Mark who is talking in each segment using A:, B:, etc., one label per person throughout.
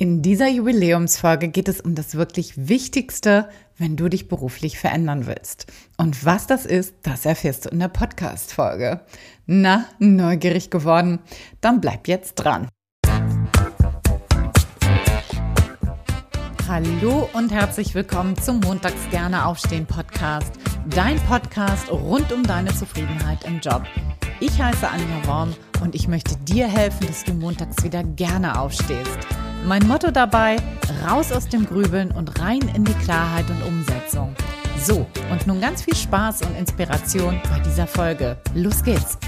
A: In dieser Jubiläumsfolge geht es um das wirklich Wichtigste, wenn du dich beruflich verändern willst. Und was das ist, das erfährst du in der Podcast-Folge. Na, neugierig geworden? Dann bleib jetzt dran. Hallo und herzlich willkommen zum Montags gerne aufstehen Podcast. Dein Podcast rund um deine Zufriedenheit im Job. Ich heiße Anja Worm und ich möchte dir helfen, dass du montags wieder gerne aufstehst. Mein Motto dabei, raus aus dem Grübeln und rein in die Klarheit und Umsetzung. So, und nun ganz viel Spaß und Inspiration bei dieser Folge. Los geht's!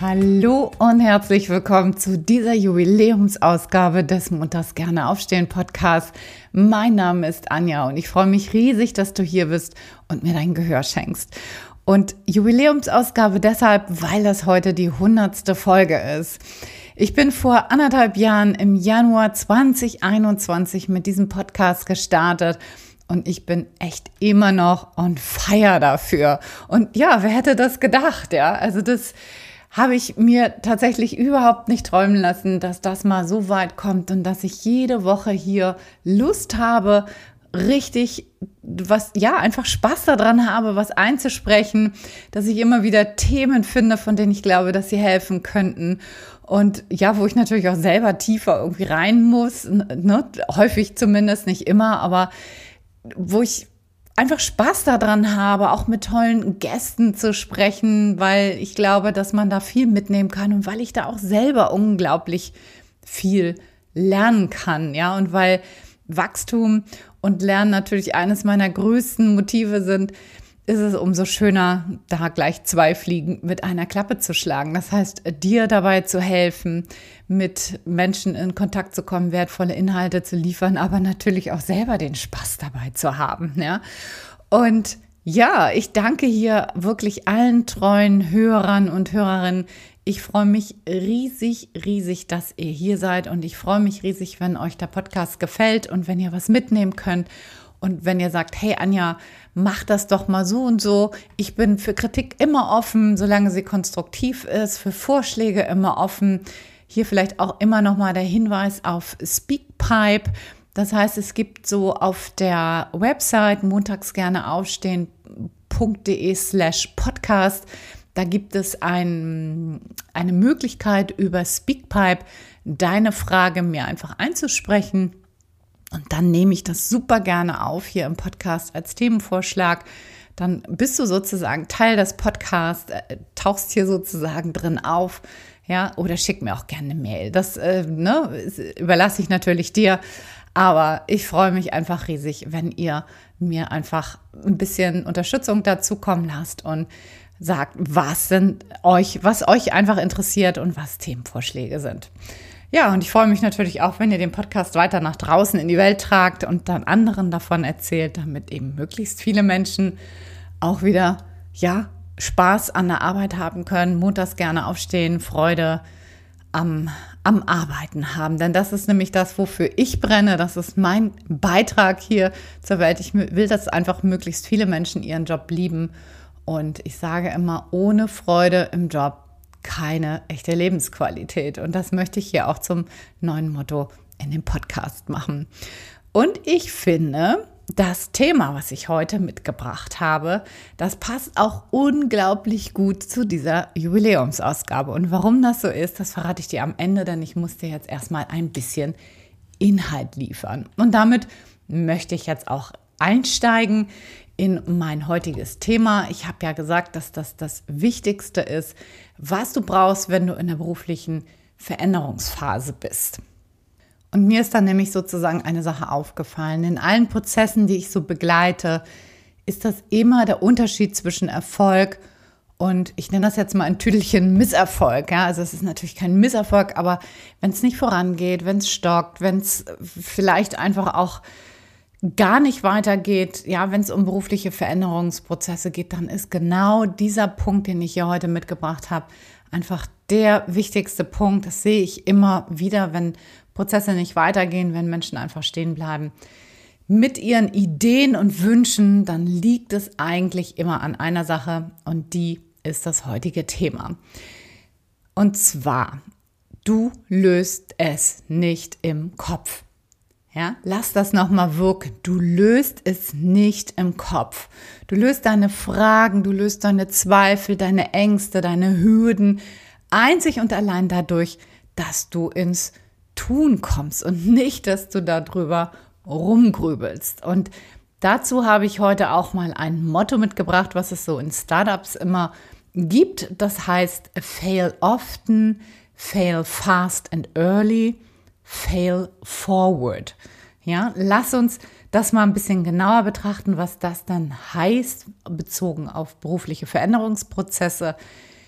A: Hallo und herzlich willkommen zu dieser Jubiläumsausgabe des Montags gerne aufstehen Podcast. Mein Name ist Anja und ich freue mich riesig, dass du hier bist und mir dein Gehör schenkst. Und Jubiläumsausgabe deshalb, weil das heute die hundertste Folge ist. Ich bin vor anderthalb Jahren im Januar 2021 mit diesem Podcast gestartet und ich bin echt immer noch on fire dafür. Und ja, wer hätte das gedacht, ja? Also das habe ich mir tatsächlich überhaupt nicht träumen lassen, dass das mal so weit kommt und dass ich jede Woche hier Lust habe, richtig was, ja, einfach Spaß daran habe, was einzusprechen, dass ich immer wieder Themen finde, von denen ich glaube, dass sie helfen könnten. Und ja, wo ich natürlich auch selber tiefer irgendwie rein muss, ne? häufig zumindest, nicht immer, aber wo ich einfach Spaß daran habe, auch mit tollen Gästen zu sprechen, weil ich glaube, dass man da viel mitnehmen kann und weil ich da auch selber unglaublich viel lernen kann, ja, und weil Wachstum und Lernen natürlich eines meiner größten Motive sind, ist es umso schöner, da gleich zwei Fliegen mit einer Klappe zu schlagen. Das heißt, dir dabei zu helfen, mit Menschen in Kontakt zu kommen, wertvolle Inhalte zu liefern, aber natürlich auch selber den Spaß dabei zu haben. Ja? Und ja, ich danke hier wirklich allen treuen Hörern und Hörerinnen. Ich freue mich riesig, riesig, dass ihr hier seid und ich freue mich riesig, wenn euch der Podcast gefällt und wenn ihr was mitnehmen könnt und wenn ihr sagt, hey Anja, mach das doch mal so und so. Ich bin für Kritik immer offen, solange sie konstruktiv ist, für Vorschläge immer offen. Hier vielleicht auch immer noch mal der Hinweis auf Speakpipe. Das heißt, es gibt so auf der Website montags gerne aufstehen.de slash podcast. Da gibt es ein, eine Möglichkeit über Speakpipe deine Frage mir einfach einzusprechen und dann nehme ich das super gerne auf hier im Podcast als Themenvorschlag. Dann bist du sozusagen Teil des Podcasts, äh, tauchst hier sozusagen drin auf. Ja, oder schick mir auch gerne eine Mail. Das äh, ne, überlasse ich natürlich dir. Aber ich freue mich einfach riesig, wenn ihr mir einfach ein bisschen Unterstützung dazu kommen lasst und sagt, was sind euch, was euch einfach interessiert und was Themenvorschläge sind. Ja, und ich freue mich natürlich auch, wenn ihr den Podcast weiter nach draußen in die Welt tragt und dann anderen davon erzählt, damit eben möglichst viele Menschen auch wieder, ja, Spaß an der Arbeit haben können, montags gerne aufstehen, Freude am, am Arbeiten haben. Denn das ist nämlich das, wofür ich brenne. Das ist mein Beitrag hier zur Welt. Ich will, dass einfach möglichst viele Menschen ihren Job lieben. Und ich sage immer, ohne Freude im Job keine echte Lebensqualität. Und das möchte ich hier auch zum neuen Motto in dem Podcast machen. Und ich finde, das Thema, was ich heute mitgebracht habe, das passt auch unglaublich gut zu dieser Jubiläumsausgabe. Und warum das so ist, das verrate ich dir am Ende, denn ich muss dir jetzt erstmal ein bisschen Inhalt liefern. Und damit möchte ich jetzt auch einsteigen in mein heutiges Thema. Ich habe ja gesagt, dass das das Wichtigste ist, was du brauchst, wenn du in der beruflichen Veränderungsphase bist. Und mir ist dann nämlich sozusagen eine Sache aufgefallen. In allen Prozessen, die ich so begleite, ist das immer der Unterschied zwischen Erfolg und ich nenne das jetzt mal ein Tüdelchen Misserfolg. Ja? Also es ist natürlich kein Misserfolg, aber wenn es nicht vorangeht, wenn es stockt, wenn es vielleicht einfach auch gar nicht weitergeht, ja, wenn es um berufliche Veränderungsprozesse geht, dann ist genau dieser Punkt, den ich hier heute mitgebracht habe, einfach der wichtigste Punkt. Das sehe ich immer wieder, wenn Prozesse nicht weitergehen, wenn Menschen einfach stehen bleiben. Mit ihren Ideen und Wünschen, dann liegt es eigentlich immer an einer Sache und die ist das heutige Thema. Und zwar du löst es nicht im Kopf. Ja, lass das nochmal wirken. Du löst es nicht im Kopf. Du löst deine Fragen, du löst deine Zweifel, deine Ängste, deine Hürden einzig und allein dadurch, dass du ins Tun kommst und nicht, dass du darüber rumgrübelst. Und dazu habe ich heute auch mal ein Motto mitgebracht, was es so in Startups immer gibt. Das heißt, fail often, fail fast and early Fail Forward. Ja, lass uns das mal ein bisschen genauer betrachten, was das dann heißt, bezogen auf berufliche Veränderungsprozesse.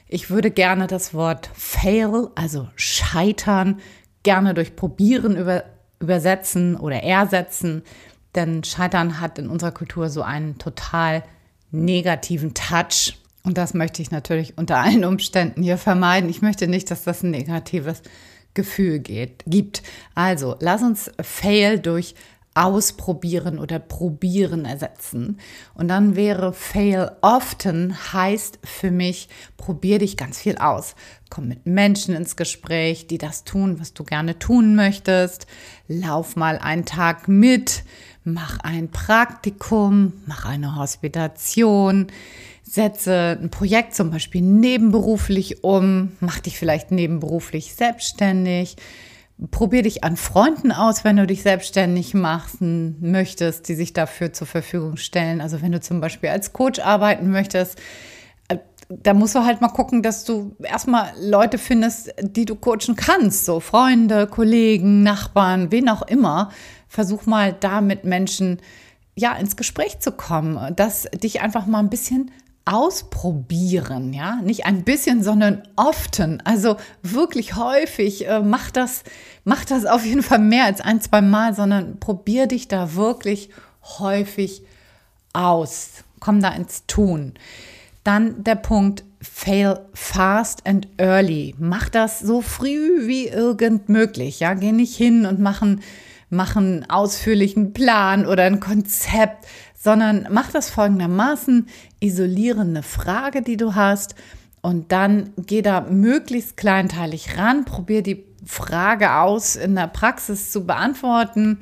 A: Ich würde gerne das Wort fail, also scheitern, gerne durch probieren über, übersetzen oder ersetzen, denn scheitern hat in unserer Kultur so einen total negativen Touch. Und das möchte ich natürlich unter allen Umständen hier vermeiden. Ich möchte nicht, dass das ein negatives Gefühl geht, gibt. Also, lass uns Fail durch ausprobieren oder probieren ersetzen. Und dann wäre fail often heißt für mich, probier dich ganz viel aus. Komm mit Menschen ins Gespräch, die das tun, was du gerne tun möchtest. Lauf mal einen Tag mit, mach ein Praktikum, mach eine Hospitation setze ein Projekt zum Beispiel nebenberuflich um, mach dich vielleicht nebenberuflich selbstständig, probier dich an Freunden aus, wenn du dich selbstständig machen möchtest, die sich dafür zur Verfügung stellen. Also wenn du zum Beispiel als Coach arbeiten möchtest, äh, da musst du halt mal gucken, dass du erstmal Leute findest, die du coachen kannst, so Freunde, Kollegen, Nachbarn, wen auch immer. Versuch mal da mit Menschen ja ins Gespräch zu kommen, dass dich einfach mal ein bisschen ausprobieren, ja, nicht ein bisschen, sondern often, also wirklich häufig, äh, mach das, mach das auf jeden Fall mehr als ein, zwei Mal, sondern probier dich da wirklich häufig aus, komm da ins Tun. Dann der Punkt, fail fast and early. Mach das so früh wie irgend möglich, ja, geh nicht hin und machen, machen ausführlichen Plan oder ein Konzept, sondern mach das folgendermaßen, isoliere eine Frage, die du hast und dann geh da möglichst kleinteilig ran, probier die Frage aus in der Praxis zu beantworten.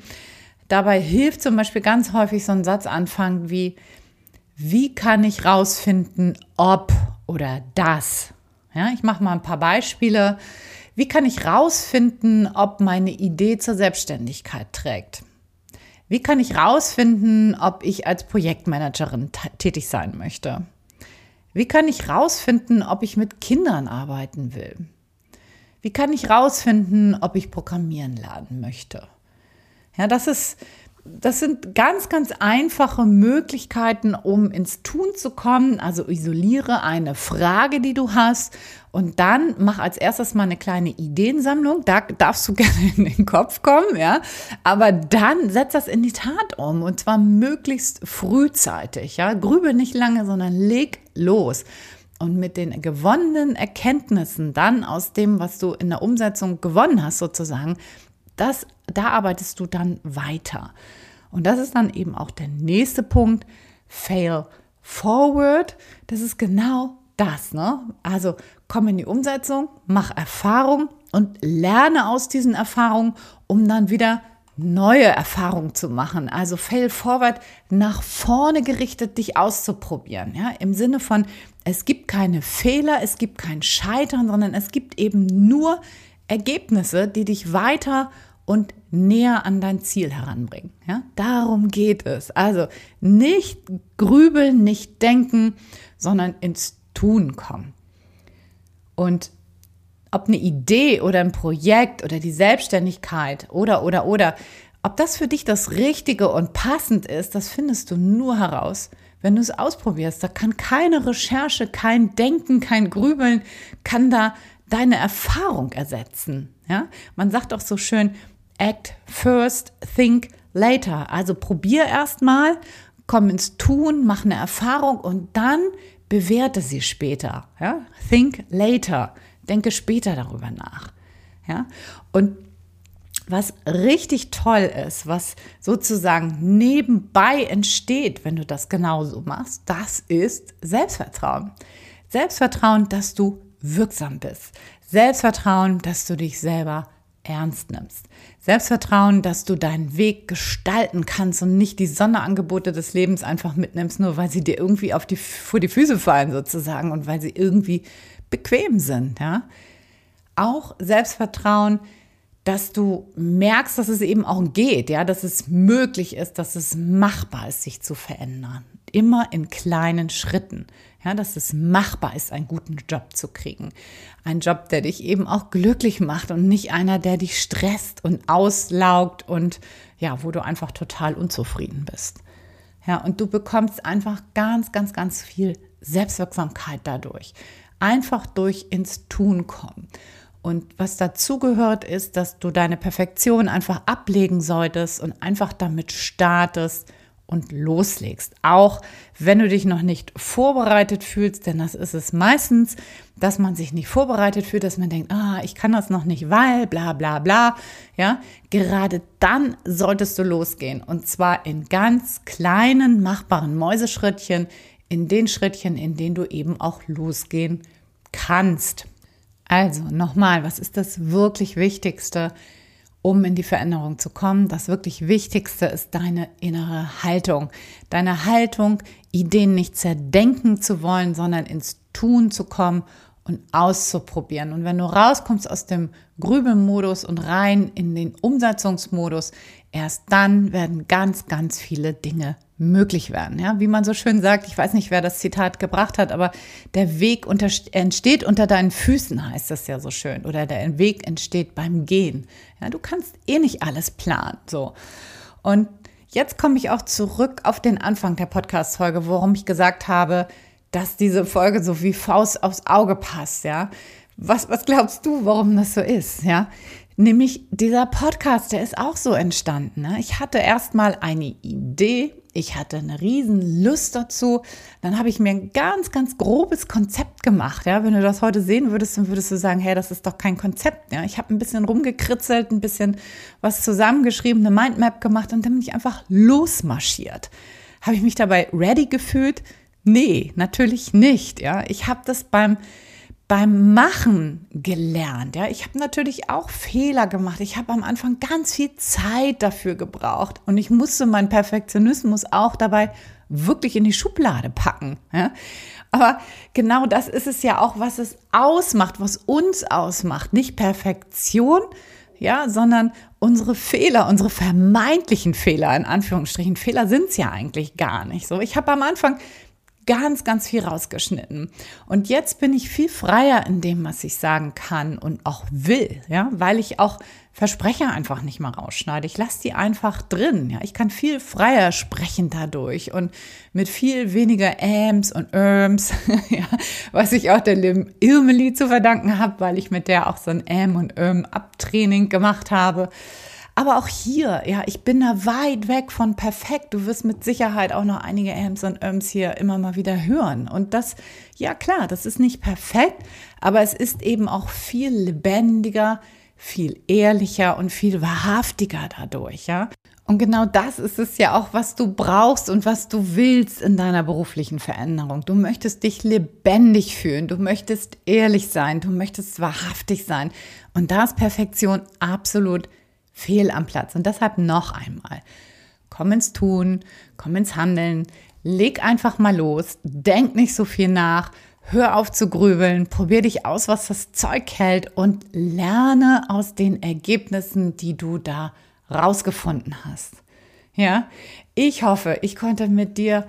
A: Dabei hilft zum Beispiel ganz häufig so ein Satzanfang wie, wie kann ich rausfinden, ob oder das? Ja, ich mache mal ein paar Beispiele. Wie kann ich rausfinden, ob meine Idee zur Selbstständigkeit trägt? Wie kann ich rausfinden, ob ich als Projektmanagerin tätig sein möchte? Wie kann ich rausfinden, ob ich mit Kindern arbeiten will? Wie kann ich rausfinden, ob ich programmieren lernen möchte? Ja, das ist das sind ganz, ganz einfache Möglichkeiten, um ins Tun zu kommen. Also isoliere eine Frage, die du hast und dann mach als erstes mal eine kleine Ideensammlung. Da darfst du gerne in den Kopf kommen, ja. Aber dann setz das in die Tat um und zwar möglichst frühzeitig, ja. Grübe nicht lange, sondern leg los. Und mit den gewonnenen Erkenntnissen dann aus dem, was du in der Umsetzung gewonnen hast, sozusagen, das, da arbeitest du dann weiter. Und das ist dann eben auch der nächste Punkt. Fail forward. Das ist genau das. Ne? Also komm in die Umsetzung, mach Erfahrung und lerne aus diesen Erfahrungen, um dann wieder neue Erfahrungen zu machen. Also fail forward, nach vorne gerichtet, dich auszuprobieren. Ja? Im Sinne von, es gibt keine Fehler, es gibt kein Scheitern, sondern es gibt eben nur Ergebnisse, die dich weiter und näher an dein Ziel heranbringen. Ja? Darum geht es. Also nicht grübeln, nicht denken, sondern ins Tun kommen. Und ob eine Idee oder ein Projekt oder die Selbstständigkeit oder, oder, oder, ob das für dich das Richtige und passend ist, das findest du nur heraus, wenn du es ausprobierst. Da kann keine Recherche, kein Denken, kein Grübeln, kann da deine Erfahrung ersetzen. Ja? Man sagt auch so schön, act first, think later. Also probier erstmal, komm ins Tun, mach eine Erfahrung und dann bewerte sie später. Ja? Think later. Denke später darüber nach. Ja? Und was richtig toll ist, was sozusagen nebenbei entsteht, wenn du das genauso machst, das ist Selbstvertrauen. Selbstvertrauen, dass du wirksam bist. Selbstvertrauen, dass du dich selber ernst nimmst. Selbstvertrauen, dass du deinen Weg gestalten kannst und nicht die Sonderangebote des Lebens einfach mitnimmst, nur weil sie dir irgendwie auf die, vor die Füße fallen sozusagen und weil sie irgendwie bequem sind, ja. Auch Selbstvertrauen, dass du merkst, dass es eben auch geht, ja, dass es möglich ist, dass es machbar ist, sich zu verändern. Immer in kleinen Schritten. Ja, dass es machbar ist, einen guten Job zu kriegen. Ein Job, der dich eben auch glücklich macht und nicht einer, der dich stresst und auslaugt und ja, wo du einfach total unzufrieden bist. Ja, und du bekommst einfach ganz, ganz, ganz viel Selbstwirksamkeit dadurch. Einfach durch ins Tun kommen. Und was dazu gehört, ist, dass du deine Perfektion einfach ablegen solltest und einfach damit startest und loslegst. Auch wenn du dich noch nicht vorbereitet fühlst, denn das ist es meistens, dass man sich nicht vorbereitet fühlt, dass man denkt, ah, ich kann das noch nicht, weil, bla, bla, bla. Ja, gerade dann solltest du losgehen. Und zwar in ganz kleinen, machbaren Mäuseschrittchen, in den Schrittchen, in denen du eben auch losgehen kannst. Also nochmal, was ist das wirklich Wichtigste, um in die Veränderung zu kommen? Das wirklich Wichtigste ist deine innere Haltung. Deine Haltung, Ideen nicht zerdenken zu wollen, sondern ins Tun zu kommen und auszuprobieren. Und wenn du rauskommst aus dem Grübelmodus und rein in den Umsetzungsmodus, erst dann werden ganz, ganz viele Dinge möglich werden. Ja, wie man so schön sagt, ich weiß nicht, wer das Zitat gebracht hat, aber der Weg unter, entsteht unter deinen Füßen, heißt das ja so schön. Oder der Weg entsteht beim Gehen. Ja, du kannst eh nicht alles planen. So. Und jetzt komme ich auch zurück auf den Anfang der Podcast-Folge, worum ich gesagt habe, dass diese Folge so wie Faust aufs Auge passt, ja. Was, was glaubst du, warum das so ist, ja? Nämlich dieser Podcast, der ist auch so entstanden. Ne? Ich hatte erstmal eine Idee, ich hatte eine riesen Lust dazu. Dann habe ich mir ein ganz, ganz grobes Konzept gemacht. Ja, wenn du das heute sehen würdest, dann würdest du sagen, hey, das ist doch kein Konzept. Ja, ich habe ein bisschen rumgekritzelt, ein bisschen was zusammengeschrieben, eine Mindmap gemacht und dann bin ich einfach losmarschiert. Habe ich mich dabei ready gefühlt? Nee, natürlich nicht. Ja, ich habe das beim beim Machen gelernt. Ja, ich habe natürlich auch Fehler gemacht. Ich habe am Anfang ganz viel Zeit dafür gebraucht und ich musste meinen Perfektionismus auch dabei wirklich in die Schublade packen. Ja? Aber genau das ist es ja auch, was es ausmacht, was uns ausmacht. Nicht Perfektion, ja, sondern unsere Fehler, unsere vermeintlichen Fehler, in Anführungsstrichen. Fehler sind es ja eigentlich gar nicht. So, ich habe am Anfang ganz, ganz viel rausgeschnitten. Und jetzt bin ich viel freier in dem, was ich sagen kann und auch will, ja, weil ich auch Versprecher einfach nicht mal rausschneide. Ich lasse die einfach drin, ja. Ich kann viel freier sprechen dadurch und mit viel weniger Äms und Irms, ja, was ich auch der Lim Irmeli zu verdanken habe, weil ich mit der auch so ein Äm und Irm Abtraining gemacht habe. Aber auch hier, ja, ich bin da weit weg von perfekt. Du wirst mit Sicherheit auch noch einige Ams und Öms hier immer mal wieder hören. Und das, ja klar, das ist nicht perfekt, aber es ist eben auch viel lebendiger, viel ehrlicher und viel wahrhaftiger dadurch, ja. Und genau das ist es ja auch, was du brauchst und was du willst in deiner beruflichen Veränderung. Du möchtest dich lebendig fühlen, du möchtest ehrlich sein, du möchtest wahrhaftig sein. Und da ist Perfektion absolut fehl am Platz. Und deshalb noch einmal, komm ins Tun, komm ins Handeln, leg einfach mal los, denk nicht so viel nach, hör auf zu grübeln, probier dich aus, was das Zeug hält und lerne aus den Ergebnissen, die du da rausgefunden hast. Ja, ich hoffe, ich konnte mit dir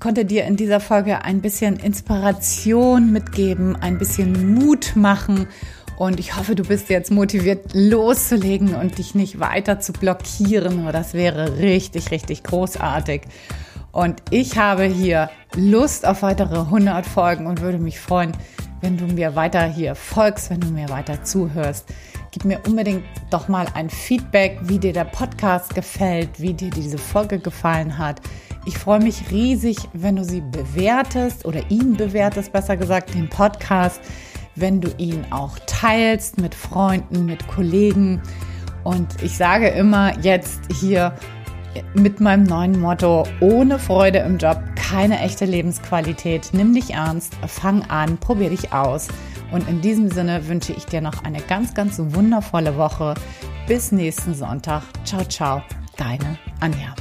A: konnte dir in dieser Folge ein bisschen Inspiration mitgeben, ein bisschen Mut machen und ich hoffe, du bist jetzt motiviert loszulegen und dich nicht weiter zu blockieren. Das wäre richtig, richtig großartig. Und ich habe hier Lust auf weitere 100 Folgen und würde mich freuen, wenn du mir weiter hier folgst, wenn du mir weiter zuhörst. Gib mir unbedingt doch mal ein Feedback, wie dir der Podcast gefällt, wie dir diese Folge gefallen hat. Ich freue mich riesig, wenn du sie bewertest oder ihn bewertest, besser gesagt, den Podcast wenn du ihn auch teilst mit Freunden, mit Kollegen. Und ich sage immer jetzt hier mit meinem neuen Motto, ohne Freude im Job keine echte Lebensqualität. Nimm dich ernst, fang an, probier dich aus Und in diesem Sinne wünsche ich dir noch eine ganz, ganz wundervolle Woche. Bis nächsten Sonntag. Ciao, ciao, deine Anja.